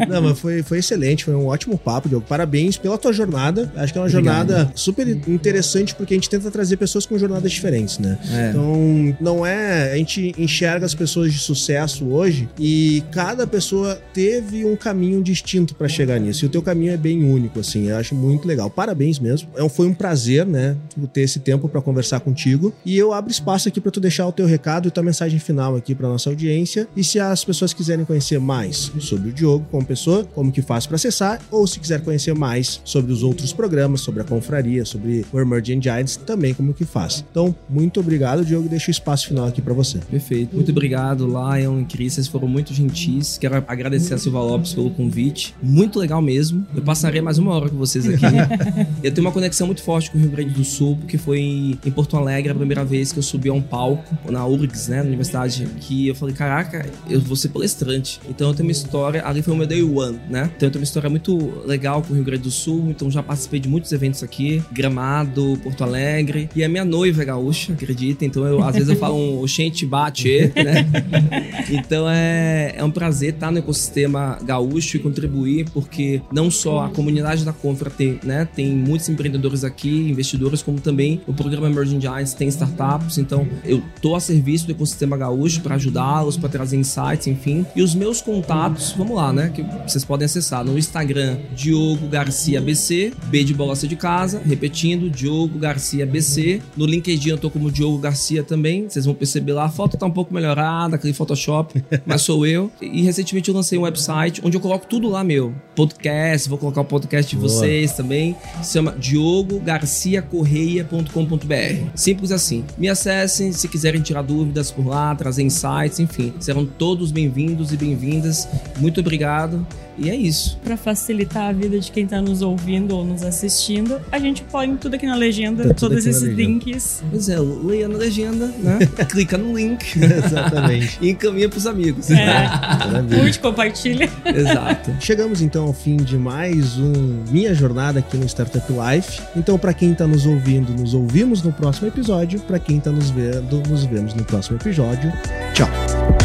S1: Não, mas foi, foi excelente, foi um ótimo papo, Diogo. Parabéns pela tua jornada. Acho que é uma Obrigado. Jornada super interessante porque a gente tenta trazer pessoas com jornadas diferentes, né? É. Então, não é. A gente enxerga as pessoas de sucesso hoje e cada pessoa teve um caminho distinto para chegar nisso. E o teu caminho é bem único, assim. Eu acho muito legal. Parabéns mesmo. É foi um prazer, né? Ter esse tempo para conversar contigo. E eu abro espaço aqui para tu deixar o teu recado e tua mensagem final aqui para nossa audiência. E se as pessoas quiserem conhecer mais sobre o Diogo como pessoa, como que faz para acessar, ou se quiser conhecer mais sobre os outros programas, sobre a confraria, sobre sobre o Emerging Giants, também como que faz. Então, muito obrigado, Diogo, deixo o espaço final aqui para você.
S3: Perfeito. Muito obrigado, Lion e Cris, vocês foram muito gentis. Quero agradecer a Silva Lopes pelo convite. Muito legal mesmo. Eu passarei mais uma hora com vocês aqui. [LAUGHS] eu tenho uma conexão muito forte com o Rio Grande do Sul, porque foi em Porto Alegre a primeira vez que eu subi a um palco, na URGS, né, na universidade, que eu falei, caraca, eu vou ser palestrante. Então eu tenho uma história, ali foi o meu day one, né? Então eu tenho uma história muito legal com o Rio Grande do Sul, então já participei de muitos eventos aqui, Gramado, Porto Alegre. E a minha noiva é gaúcha, acredita? Então eu, às vezes eu falo um oxente bate, né? [LAUGHS] Então é, é um prazer estar no ecossistema gaúcho e contribuir, porque não só a comunidade da Confra tem, né, tem muitos empreendedores aqui, investidores, como também o programa Emerging Giants tem startups. Então eu tô a serviço do ecossistema gaúcho para ajudá-los, para trazer insights, enfim. E os meus contatos, vamos lá, né? Que vocês podem acessar no Instagram, Diogo Garcia BC, B de bola de casa, repetindo Diogo Garcia BC. No LinkedIn eu tô como Diogo Garcia também. Vocês vão perceber lá, a foto tá um pouco melhorada, aquele Photoshop, [LAUGHS] mas sou eu. E recentemente eu lancei um website onde eu coloco tudo lá meu. Podcast, vou colocar o podcast de Boa. vocês também. Se chama diogogarciacorreia.com.br. Simples assim. Me acessem se quiserem tirar dúvidas por lá, trazer insights, enfim. Serão todos bem-vindos e bem-vindas. Muito obrigado. E é isso.
S2: Para facilitar a vida de quem tá nos ouvindo ou nos assistindo, a gente põe tudo aqui na legenda, tá todos esses links.
S3: Pois é, leia na legenda, né? [LAUGHS] Clica no link. [LAUGHS]
S1: Exatamente.
S3: e encaminha pros amigos.
S2: É. Curte, compartilha.
S3: Exato.
S1: Chegamos então ao fim de mais um Minha Jornada aqui no Startup Life. Então, para quem tá nos ouvindo, nos ouvimos no próximo episódio. Para quem tá nos vendo, nos vemos no próximo episódio. Tchau.